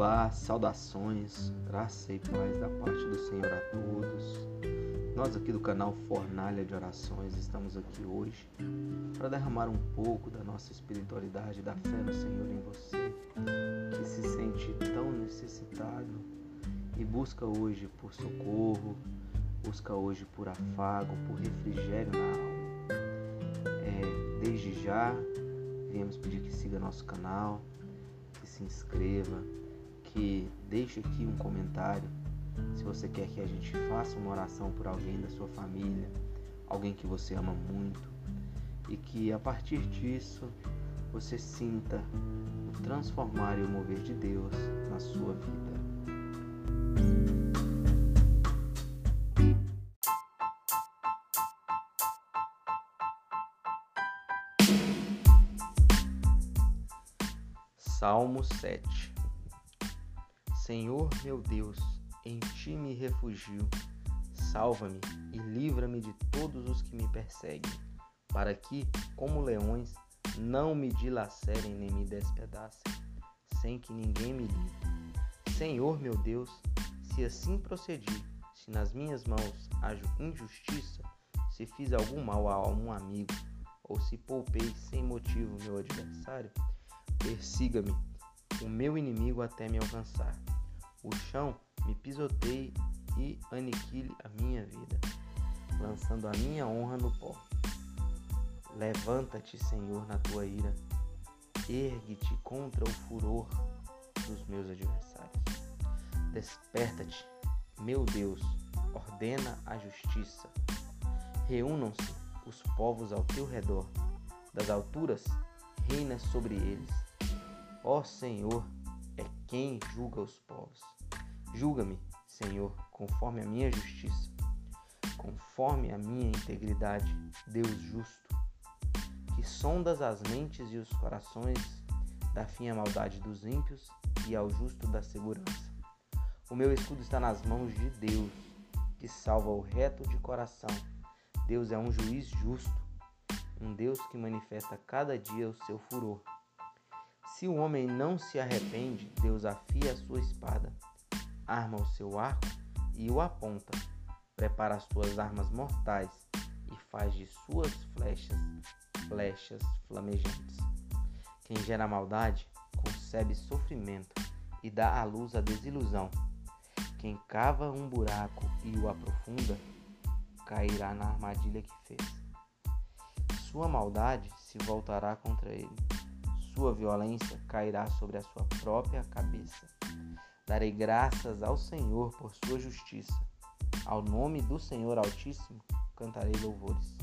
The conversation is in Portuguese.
Olá, saudações, graça e paz da parte do Senhor a todos. Nós aqui do canal Fornalha de Orações estamos aqui hoje para derramar um pouco da nossa espiritualidade, da fé no Senhor em você, que se sente tão necessitado e busca hoje por socorro, busca hoje por afago, por refrigério na alma. É, desde já, viemos pedir que siga nosso canal, que se inscreva, que deixe aqui um comentário se você quer que a gente faça uma oração por alguém da sua família, alguém que você ama muito, e que a partir disso você sinta o transformar e o mover de Deus na sua vida. Salmo 7 Senhor meu Deus, em ti me refugio. Salva-me e livra-me de todos os que me perseguem, para que, como leões, não me dilacerem nem me despedacem, sem que ninguém me livre. Senhor meu Deus, se assim procedi, se nas minhas mãos haja injustiça, se fiz algum mal a um amigo, ou se poupei sem motivo meu adversário, persiga-me o meu inimigo até me alcançar. O chão me pisoteie e aniquile a minha vida, lançando a minha honra no pó. Levanta-te, Senhor, na tua ira, ergue-te contra o furor dos meus adversários. Desperta-te, meu Deus, ordena a justiça. Reúnam-se os povos ao teu redor, das alturas reina sobre eles. Ó Senhor, é quem julga os povos. Julga-me, Senhor, conforme a minha justiça, conforme a minha integridade, Deus justo, que sondas as mentes e os corações, da fim a maldade dos ímpios e ao justo da segurança. O meu escudo está nas mãos de Deus, que salva o reto de coração. Deus é um juiz justo, um Deus que manifesta cada dia o seu furor. Se o homem não se arrepende, Deus afia a sua espada arma o seu arco e o aponta, prepara as suas armas mortais e faz de suas flechas flechas flamejantes. Quem gera maldade concebe sofrimento e dá à luz a desilusão. Quem cava um buraco e o aprofunda cairá na armadilha que fez. Sua maldade se voltará contra ele, sua violência cairá sobre a sua própria cabeça. Darei graças ao Senhor por sua justiça. Ao nome do Senhor Altíssimo cantarei louvores.